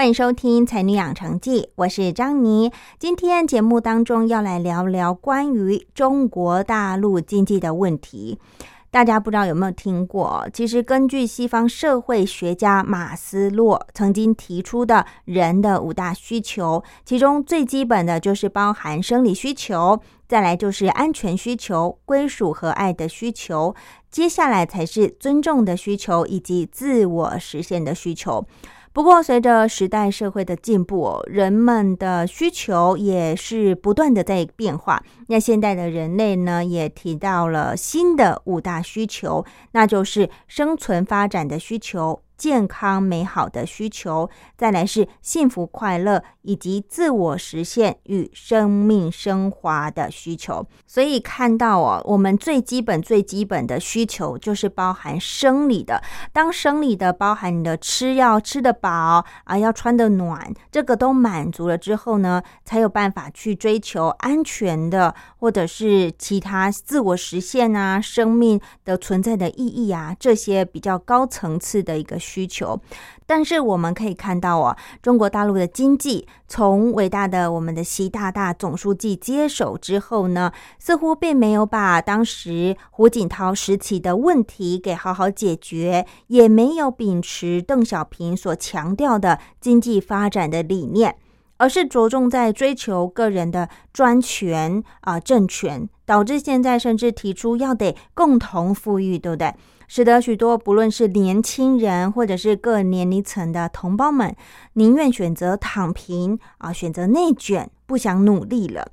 欢迎收听《才女养成记》，我是张妮。今天节目当中要来聊聊关于中国大陆经济的问题。大家不知道有没有听过？其实根据西方社会学家马斯洛曾经提出的人的五大需求，其中最基本的就是包含生理需求，再来就是安全需求、归属和爱的需求，接下来才是尊重的需求以及自我实现的需求。不过，随着时代社会的进步，人们的需求也是不断的在变化。那现代的人类呢，也提到了新的五大需求，那就是生存发展的需求。健康美好的需求，再来是幸福快乐以及自我实现与生命升华的需求。所以看到哦，我们最基本最基本的需求就是包含生理的。当生理的包含你的吃要吃得饱啊，要穿得暖，这个都满足了之后呢，才有办法去追求安全的或者是其他自我实现啊，生命的存在的意义啊，这些比较高层次的一个。需需求，但是我们可以看到哦，中国大陆的经济从伟大的我们的习大大总书记接手之后呢，似乎并没有把当时胡锦涛时期的问题给好好解决，也没有秉持邓小平所强调的经济发展的理念，而是着重在追求个人的专权啊政权，导致现在甚至提出要得共同富裕，对不对？使得许多不论是年轻人或者是各年龄层的同胞们，宁愿选择躺平啊，选择内卷，不想努力了。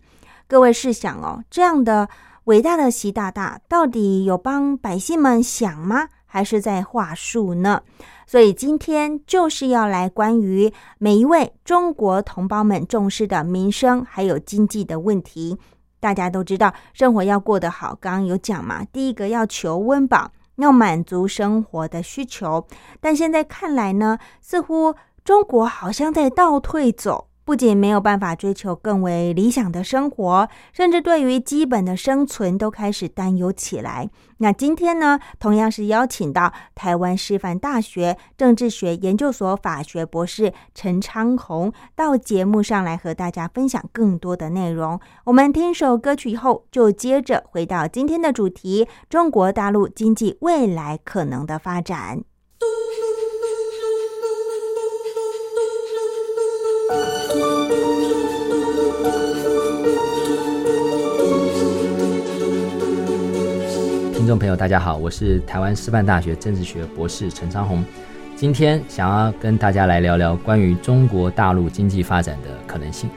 各位试想哦，这样的伟大的习大大，到底有帮百姓们想吗？还是在话术呢？所以今天就是要来关于每一位中国同胞们重视的民生还有经济的问题。大家都知道，生活要过得好，刚刚有讲嘛，第一个要求温饱。要满足生活的需求，但现在看来呢，似乎中国好像在倒退走。不仅没有办法追求更为理想的生活，甚至对于基本的生存都开始担忧起来。那今天呢，同样是邀请到台湾师范大学政治学研究所法学博士陈昌宏到节目上来和大家分享更多的内容。我们听首歌曲以后，就接着回到今天的主题：中国大陆经济未来可能的发展。听众朋友，大家好，我是台湾师范大学政治学博士陈昌宏，今天想要跟大家来聊聊关于中国大陆经济发展的可能性。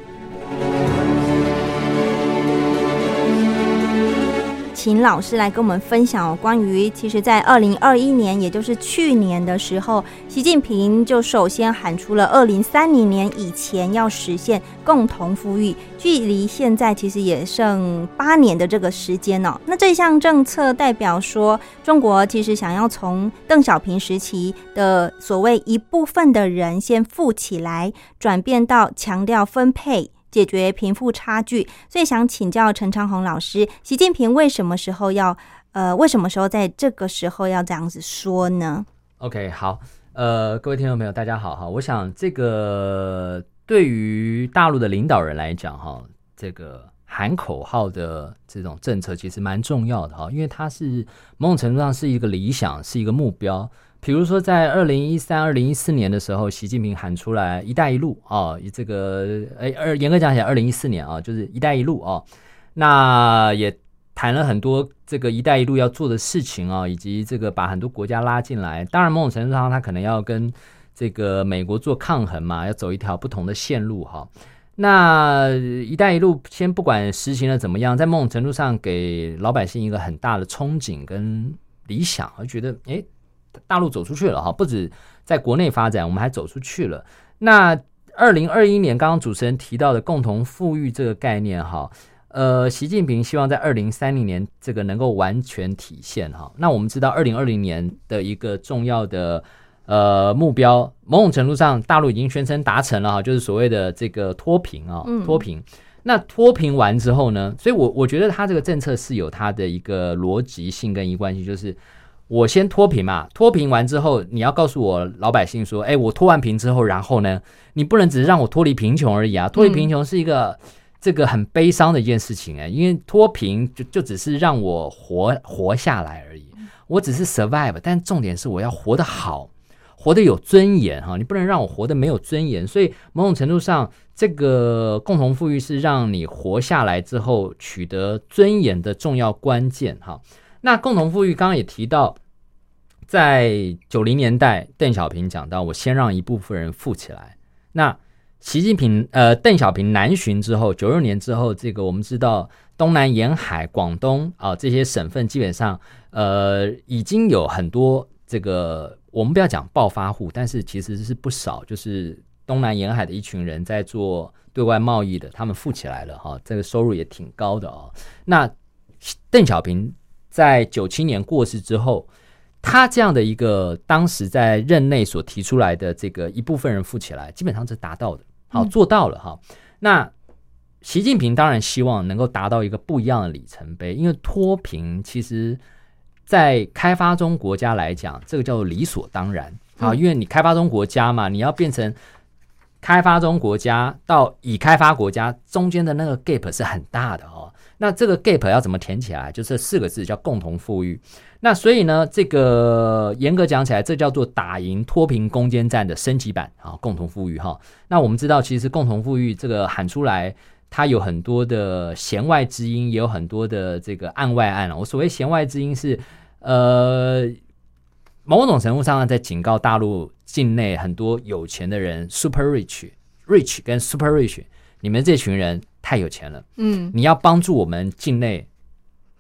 请老师来跟我们分享关于，其实，在二零二一年，也就是去年的时候，习近平就首先喊出了二零三零年以前要实现共同富裕，距离现在其实也剩八年的这个时间哦。那这项政策代表说，中国其实想要从邓小平时期的所谓一部分的人先富起来，转变到强调分配。解决贫富差距，所以想请教陈昌宏老师，习近平为什么时候要呃，为什么时候在这个时候要这样子说呢？OK，好，呃，各位听众朋友，大家好哈。我想这个对于大陆的领导人来讲哈，这个喊口号的这种政策其实蛮重要的哈，因为它是某种程度上是一个理想，是一个目标。比如说，在二零一三、二零一四年的时候，习近平喊出来“一带一路”啊，这个哎，二严格讲起来，二零一四年啊，就是“一带一路”啊，那也谈了很多这个“一带一路”要做的事情啊，以及这个把很多国家拉进来。当然，某种程度上，他可能要跟这个美国做抗衡嘛，要走一条不同的线路哈。那“一带一路”先不管实行的怎么样，在某种程度上给老百姓一个很大的憧憬跟理想，我觉得哎。大陆走出去了哈，不止在国内发展，我们还走出去了。那二零二一年，刚刚主持人提到的共同富裕这个概念哈，呃，习近平希望在二零三零年这个能够完全体现哈。那我们知道，二零二零年的一个重要的呃目标，某种程度上大陆已经宣称达成了哈，就是所谓的这个脱贫啊，脱贫。那脱贫完之后呢，所以我我觉得他这个政策是有它的一个逻辑性跟一贯性，就是。我先脱贫嘛，脱贫完之后，你要告诉我老百姓说，哎，我脱完贫之后，然后呢，你不能只是让我脱离贫穷而已啊！脱离贫穷是一个这个很悲伤的一件事情哎，因为脱贫就就只是让我活活下来而已，我只是 survive，但重点是我要活得好，活得有尊严哈！你不能让我活得没有尊严，所以某种程度上，这个共同富裕是让你活下来之后取得尊严的重要关键哈。那共同富裕刚刚也提到。在九零年代，邓小平讲到：“我先让一部分人富起来。”那习近平呃，邓小平南巡之后，九六年之后，这个我们知道东南沿海、广东啊这些省份，基本上呃已经有很多这个我们不要讲暴发户，但是其实是不少，就是东南沿海的一群人在做对外贸易的，他们富起来了哈，这个收入也挺高的哦。那邓小平在九七年过世之后。他这样的一个当时在任内所提出来的这个一部分人富起来，基本上是达到的，好做到了哈。那习近平当然希望能够达到一个不一样的里程碑，因为脱贫其实，在开发中国家来讲，这个叫做理所当然啊，因为你开发中国家嘛，你要变成开发中国家到已开发国家中间的那个 gap 是很大的哦。那这个 gap 要怎么填起来？就这四个字叫共同富裕。那所以呢，这个严格讲起来，这叫做打赢脱贫攻坚战的升级版啊，共同富裕哈。那我们知道，其实共同富裕这个喊出来，它有很多的弦外之音，也有很多的这个案外案我所谓弦外之音是，呃，某种程度上在警告大陆境内很多有钱的人，super rich，rich 跟 super rich，你们这群人太有钱了，嗯，你要帮助我们境内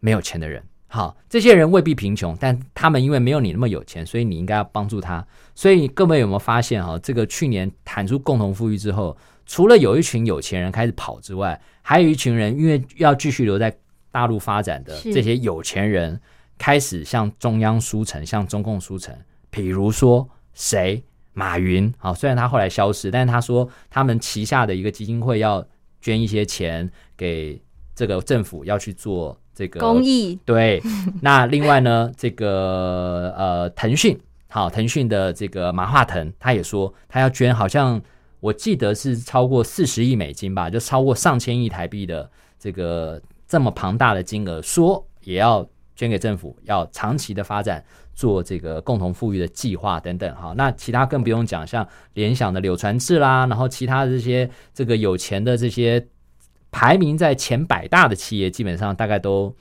没有钱的人。好，这些人未必贫穷，但他们因为没有你那么有钱，所以你应该要帮助他。所以各位有没有发现哈？这个去年喊出共同富裕之后，除了有一群有钱人开始跑之外，还有一群人因为要继续留在大陆发展的这些有钱人，开始向中央输诚，向中共输诚。比如说谁？马云。好，虽然他后来消失，但是他说他们旗下的一个基金会要捐一些钱给这个政府，要去做。这个公益对，那另外呢，这个呃，腾讯好，腾讯的这个马化腾他也说他要捐，好像我记得是超过四十亿美金吧，就超过上千亿台币的这个这么庞大的金额，说也要捐给政府，要长期的发展做这个共同富裕的计划等等哈。那其他更不用讲，像联想的柳传志啦，然后其他的这些这个有钱的这些。排名在前百大的企业，基本上大概都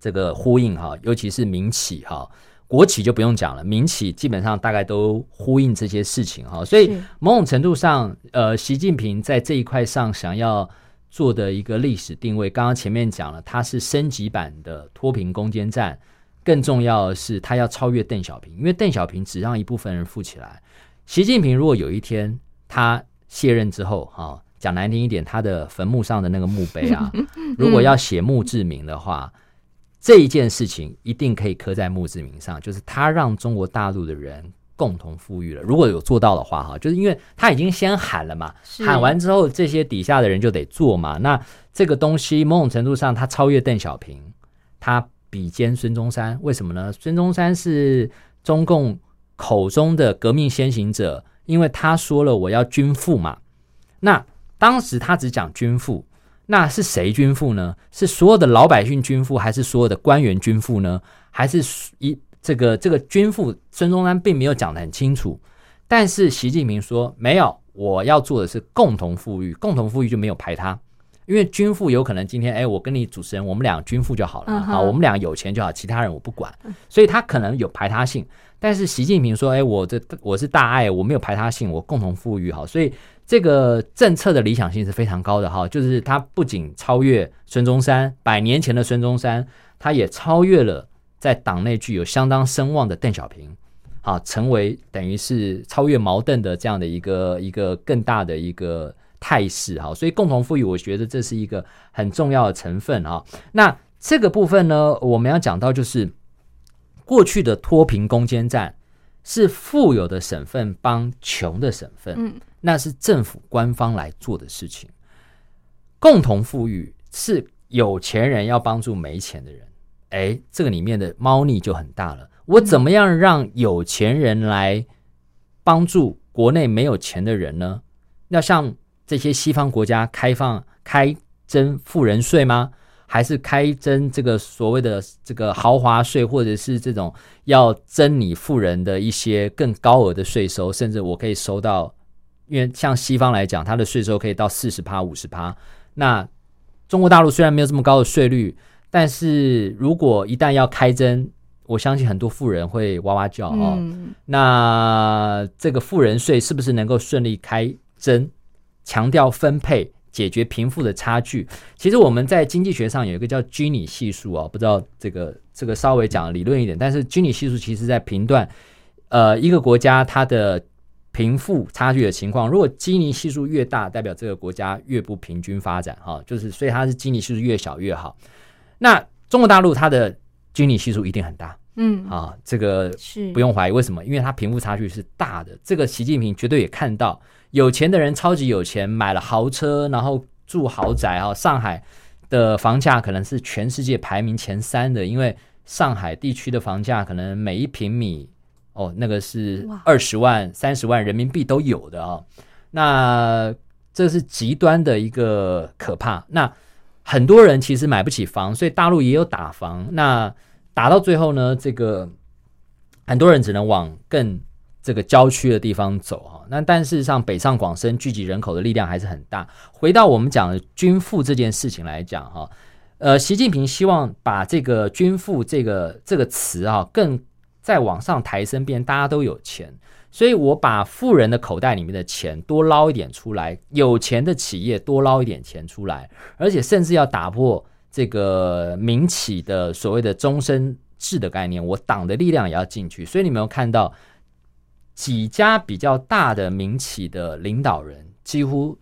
这个呼应哈，尤其是民企哈，国企就不用讲了，民企基本上大概都呼应这些事情哈，所以某种程度上，呃，习近平在这一块上想要做的一个历史定位，刚刚前面讲了，它是升级版的脱贫攻坚战，更重要的是，他要超越邓小平，因为邓小平只让一部分人富起来，习近平如果有一天他卸任之后哈。讲难听一点，他的坟墓上的那个墓碑啊，如果要写墓志铭的话，这一件事情一定可以刻在墓志铭上，就是他让中国大陆的人共同富裕了。如果有做到的话，哈，就是因为他已经先喊了嘛，喊完之后，这些底下的人就得做嘛。那这个东西某种程度上，他超越邓小平，他比肩孙中山，为什么呢？孙中山是中共口中的革命先行者，因为他说了我要均富嘛，那。当时他只讲均富，那是谁均富呢？是所有的老百姓均富，还是所有的官员均富呢？还是一这个这个均富？孙中山并没有讲得很清楚，但是习近平说没有，我要做的是共同富裕，共同富裕就没有排他，因为均富有可能今天哎，我跟你主持人我们俩均富就好了啊，我们俩有钱就好，其他人我不管，所以他可能有排他性。但是习近平说哎，我这我是大爱，我没有排他性，我共同富裕好，所以。这个政策的理想性是非常高的哈，就是他不仅超越孙中山百年前的孙中山，他也超越了在党内具有相当声望的邓小平，好，成为等于是超越矛盾的这样的一个一个更大的一个态势哈，所以共同富裕，我觉得这是一个很重要的成分哈。那这个部分呢，我们要讲到就是过去的脱贫攻坚战是富有的省份帮穷的省份，嗯。那是政府官方来做的事情，共同富裕是有钱人要帮助没钱的人。哎，这个里面的猫腻就很大了。我怎么样让有钱人来帮助国内没有钱的人呢？要像这些西方国家开放开征富人税吗？还是开征这个所谓的这个豪华税，或者是这种要征你富人的一些更高额的税收，甚至我可以收到，因为像西方来讲，它的税收可以到四十趴、五十趴。那中国大陆虽然没有这么高的税率，但是如果一旦要开征，我相信很多富人会哇哇叫哦。那这个富人税是不是能够顺利开征？强调分配。解决贫富的差距，其实我们在经济学上有一个叫居里系数啊，不知道这个这个稍微讲理论一点，但是居里系数其实在评断，呃，一个国家它的贫富差距的情况。如果基尼系数越大，代表这个国家越不平均发展，哈，就是所以它是基尼系数越小越好。那中国大陆它的基尼系数一定很大，嗯，啊，这个是不用怀疑，为什么？因为它贫富差距是大的，这个习近平绝对也看到。有钱的人超级有钱，买了豪车，然后住豪宅啊！上海的房价可能是全世界排名前三的，因为上海地区的房价可能每一平米哦，那个是二十万、三十万人民币都有的啊。那这是极端的一个可怕。那很多人其实买不起房，所以大陆也有打房。那打到最后呢，这个很多人只能往更。这个郊区的地方走哈，那但事实上北上广深聚集人口的力量还是很大。回到我们讲的均富这件事情来讲哈，呃，习近平希望把这个均富这个这个词啊，更再往上抬升，变大家都有钱。所以我把富人的口袋里面的钱多捞一点出来，有钱的企业多捞一点钱出来，而且甚至要打破这个民企的所谓的终身制的概念，我党的力量也要进去。所以你没有看到。几家比较大的民企的领导人，几乎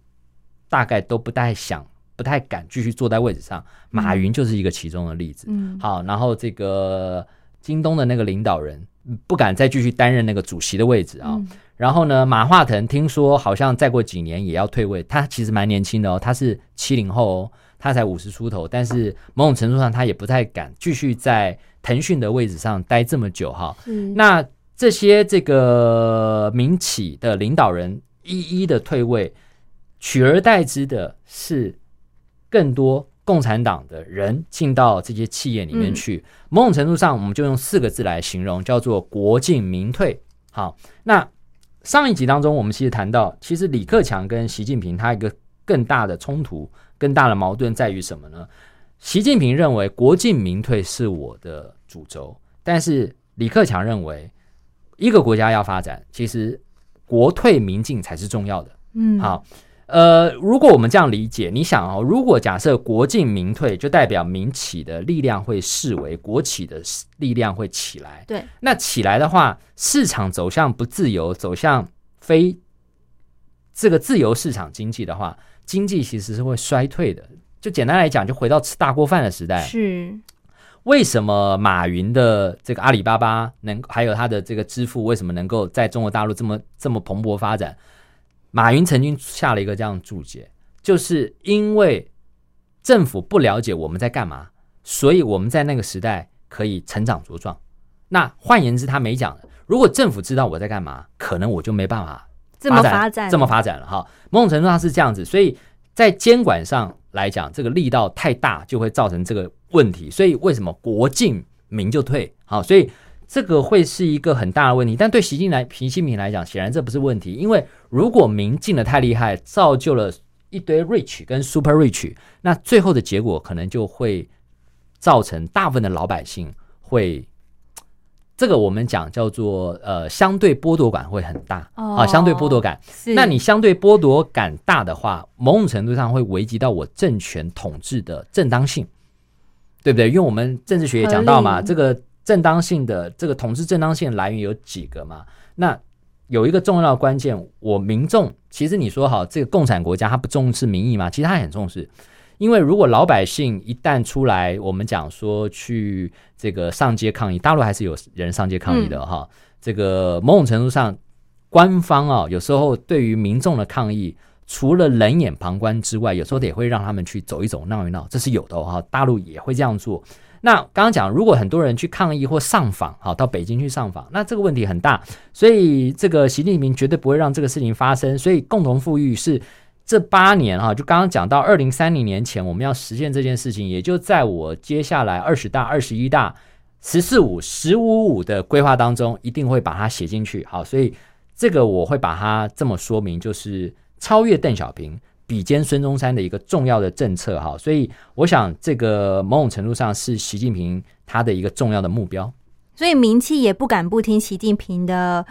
大概都不太想、不太敢继续坐在位置上。马云就是一个其中的例子。嗯，好，然后这个京东的那个领导人不敢再继续担任那个主席的位置啊。然后呢，马化腾听说好像再过几年也要退位。他其实蛮年轻的哦，他是七零后哦，他才五十出头，但是某种程度上他也不太敢继续在腾讯的位置上待这么久哈。那。这些这个民企的领导人一一的退位，取而代之的是更多共产党的人进到这些企业里面去。某种程度上，我们就用四个字来形容，叫做“国进民退”。好，那上一集当中，我们其实谈到，其实李克强跟习近平他一个更大的冲突、更大的矛盾在于什么呢？习近平认为“国进民退”是我的主轴，但是李克强认为。一个国家要发展，其实国退民进才是重要的。嗯，好，呃，如果我们这样理解，你想哦，如果假设国进民退，就代表民企的力量会视为国企的力量会起来。对，那起来的话，市场走向不自由，走向非这个自由市场经济的话，经济其实是会衰退的。就简单来讲，就回到吃大锅饭的时代。是。为什么马云的这个阿里巴巴能，还有他的这个支付，为什么能够在中国大陆这么这么蓬勃发展？马云曾经下了一个这样的注解，就是因为政府不了解我们在干嘛，所以我们在那个时代可以成长茁壮。那换言之，他没讲，如果政府知道我在干嘛，可能我就没办法这么发展，这么发展了哈。某种程度上是这样子，所以在监管上来讲，这个力道太大，就会造成这个。问题，所以为什么国进民就退？好，所以这个会是一个很大的问题。但对习近来习近平来讲，显然这不是问题，因为如果民进的太厉害，造就了一堆 rich 跟 super rich，那最后的结果可能就会造成大部分的老百姓会，这个我们讲叫做呃相对剥夺感会很大啊，相对剥夺感。那你相对剥夺感大的话，某种程度上会危及到我政权统治的正当性。对不对？因为我们政治学也讲到嘛，这个正当性的这个统治正当性来源有几个嘛？那有一个重要的关键，我民众其实你说好，这个共产国家他不重视民意嘛？其实他很重视，因为如果老百姓一旦出来，我们讲说去这个上街抗议，大陆还是有人上街抗议的哈。这个某种程度上，官方啊，有时候对于民众的抗议。除了冷眼旁观之外，有时候也会让他们去走一走、闹一闹，这是有的哈。大陆也会这样做。那刚刚讲，如果很多人去抗议或上访，好到北京去上访，那这个问题很大，所以这个习近平绝对不会让这个事情发生。所以共同富裕是这八年哈，就刚刚讲到二零三零年前我们要实现这件事情，也就在我接下来二十大、二十一大、十四五、十五五的规划当中，一定会把它写进去。好，所以这个我会把它这么说明，就是超越邓小平。比肩孙中山的一个重要的政策哈，所以我想这个某种程度上是习近平他的一个重要的目标。所以名气也不敢不听习近平的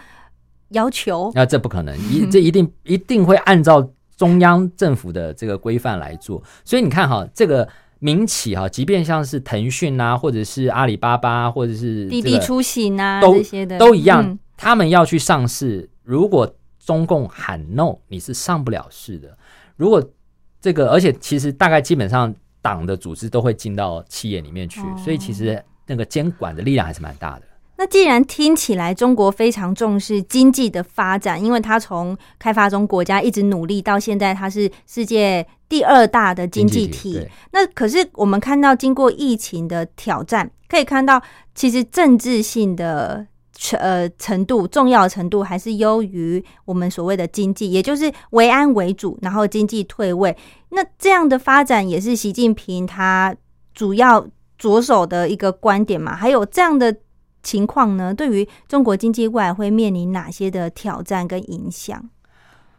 要求。那这不可能，一这一定一定会按照中央政府的这个规范来做。所以你看哈，这个民企哈，即便像是腾讯啊，或者是阿里巴巴，或者是滴滴出行啊这些的，都一样，他们要去上市，如果中共喊 no，你是上不了市的。如果这个，而且其实大概基本上党的组织都会进到企业里面去，所以其实那个监管的力量还是蛮大的。那既然听起来中国非常重视经济的发展，因为它从开发中国家一直努力到现在，它是世界第二大的经济体。那可是我们看到，经过疫情的挑战，可以看到其实政治性的。呃，程度重要程度还是优于我们所谓的经济，也就是为安为主，然后经济退位。那这样的发展也是习近平他主要着手的一个观点嘛？还有这样的情况呢？对于中国经济未来会面临哪些的挑战跟影响？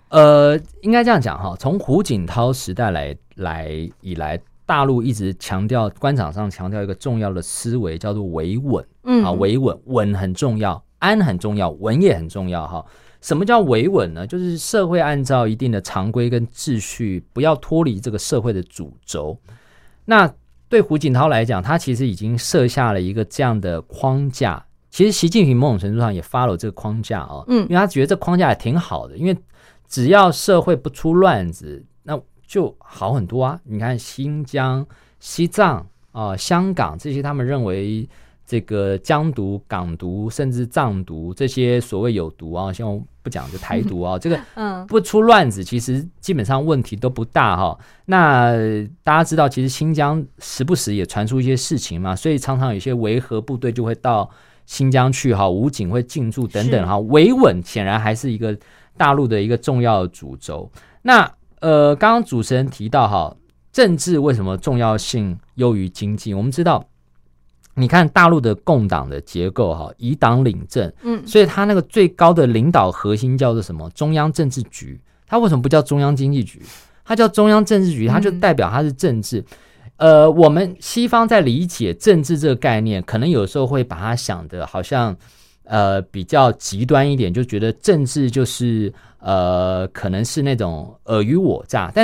呃，应该这样讲哈，从胡锦涛时代来来以来。大陆一直强调，官场上强调一个重要的思维，叫做维稳。嗯，啊，维稳，稳很重要，安很重要，稳也很重要。哈，什么叫维稳呢？就是社会按照一定的常规跟秩序，不要脱离这个社会的主轴。那对胡锦涛来讲，他其实已经设下了一个这样的框架。其实习近平某种程度上也发了这个框架啊，嗯，因为他觉得这框架也挺好的，因为只要社会不出乱子，那。就好很多啊！你看新疆、西藏啊、香港这些，他们认为这个疆独、港独，甚至藏独这些所谓有毒啊，像不讲就台独啊，这个嗯不出乱子，其实基本上问题都不大哈。那大家知道，其实新疆时不时也传出一些事情嘛，所以常常有些维和部队就会到新疆去哈，武警会进驻等等哈，维稳显然还是一个大陆的一个重要的主轴。那呃，刚刚主持人提到哈，政治为什么重要性优于经济？我们知道，你看大陆的共党的结构哈，以党领政，嗯，所以他那个最高的领导核心叫做什么？中央政治局。他为什么不叫中央经济局？他叫中央政治局，他就代表他是政治。呃，我们西方在理解政治这个概念，可能有时候会把它想的好像。呃，比较极端一点，就觉得政治就是呃，可能是那种尔虞我诈，但。